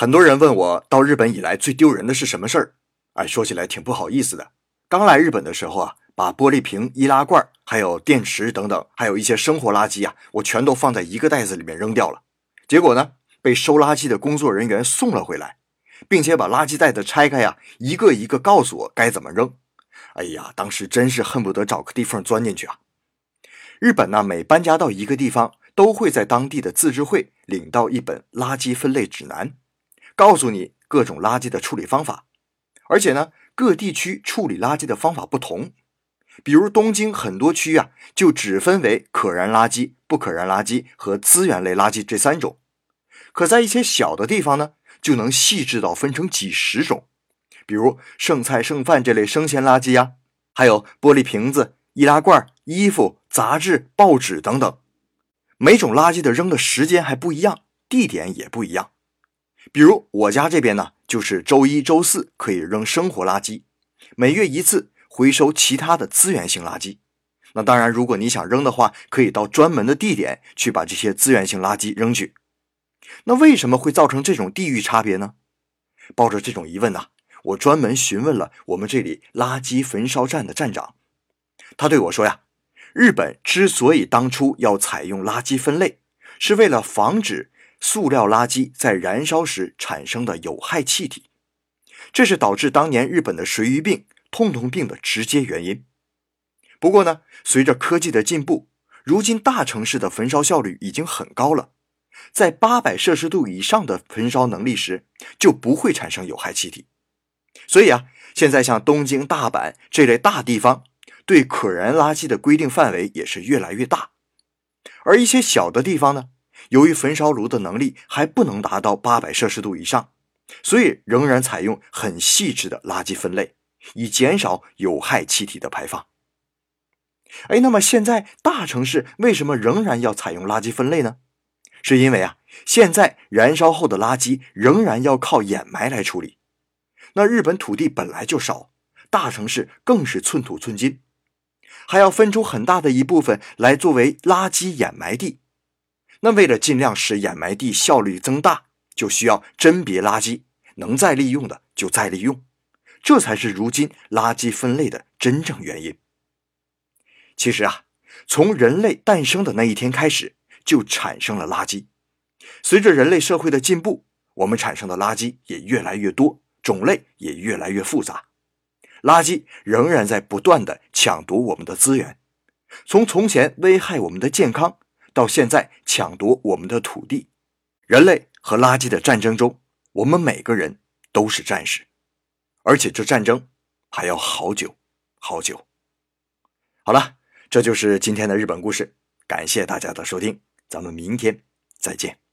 很多人问我到日本以来最丢人的是什么事儿？哎，说起来挺不好意思的。刚来日本的时候啊，把玻璃瓶、易拉罐、还有电池等等，还有一些生活垃圾啊，我全都放在一个袋子里面扔掉了。结果呢，被收垃圾的工作人员送了回来，并且把垃圾袋子拆开呀，一个一个告诉我该怎么扔。哎呀，当时真是恨不得找个地缝钻进去啊！日本呢，每搬家到一个地方，都会在当地的自治会领到一本垃圾分类指南。告诉你各种垃圾的处理方法，而且呢，各地区处理垃圾的方法不同。比如东京很多区啊，就只分为可燃垃圾、不可燃垃圾和资源类垃圾这三种。可在一些小的地方呢，就能细致到分成几十种。比如剩菜剩饭这类生鲜垃圾呀，还有玻璃瓶子、易拉罐、衣服、杂志、报纸等等。每种垃圾的扔的时间还不一样，地点也不一样。比如我家这边呢，就是周一、周四可以扔生活垃圾，每月一次回收其他的资源性垃圾。那当然，如果你想扔的话，可以到专门的地点去把这些资源性垃圾扔去。那为什么会造成这种地域差别呢？抱着这种疑问呢，我专门询问了我们这里垃圾焚烧站的站长，他对我说呀，日本之所以当初要采用垃圾分类，是为了防止。塑料垃圾在燃烧时产生的有害气体，这是导致当年日本的水俣病、痛痛病的直接原因。不过呢，随着科技的进步，如今大城市的焚烧效率已经很高了，在八百摄氏度以上的焚烧能力时，就不会产生有害气体。所以啊，现在像东京、大阪这类大地方，对可燃垃圾的规定范围也是越来越大，而一些小的地方呢？由于焚烧炉的能力还不能达到八百摄氏度以上，所以仍然采用很细致的垃圾分类，以减少有害气体的排放。哎，那么现在大城市为什么仍然要采用垃圾分类呢？是因为啊，现在燃烧后的垃圾仍然要靠掩埋来处理。那日本土地本来就少，大城市更是寸土寸金，还要分出很大的一部分来作为垃圾掩埋地。那为了尽量使掩埋地效率增大，就需要甄别垃圾，能再利用的就再利用，这才是如今垃圾分类的真正原因。其实啊，从人类诞生的那一天开始，就产生了垃圾。随着人类社会的进步，我们产生的垃圾也越来越多，种类也越来越复杂。垃圾仍然在不断的抢夺我们的资源，从从前危害我们的健康。到现在抢夺我们的土地，人类和垃圾的战争中，我们每个人都是战士，而且这战争还要好久好久。好了，这就是今天的日本故事，感谢大家的收听，咱们明天再见。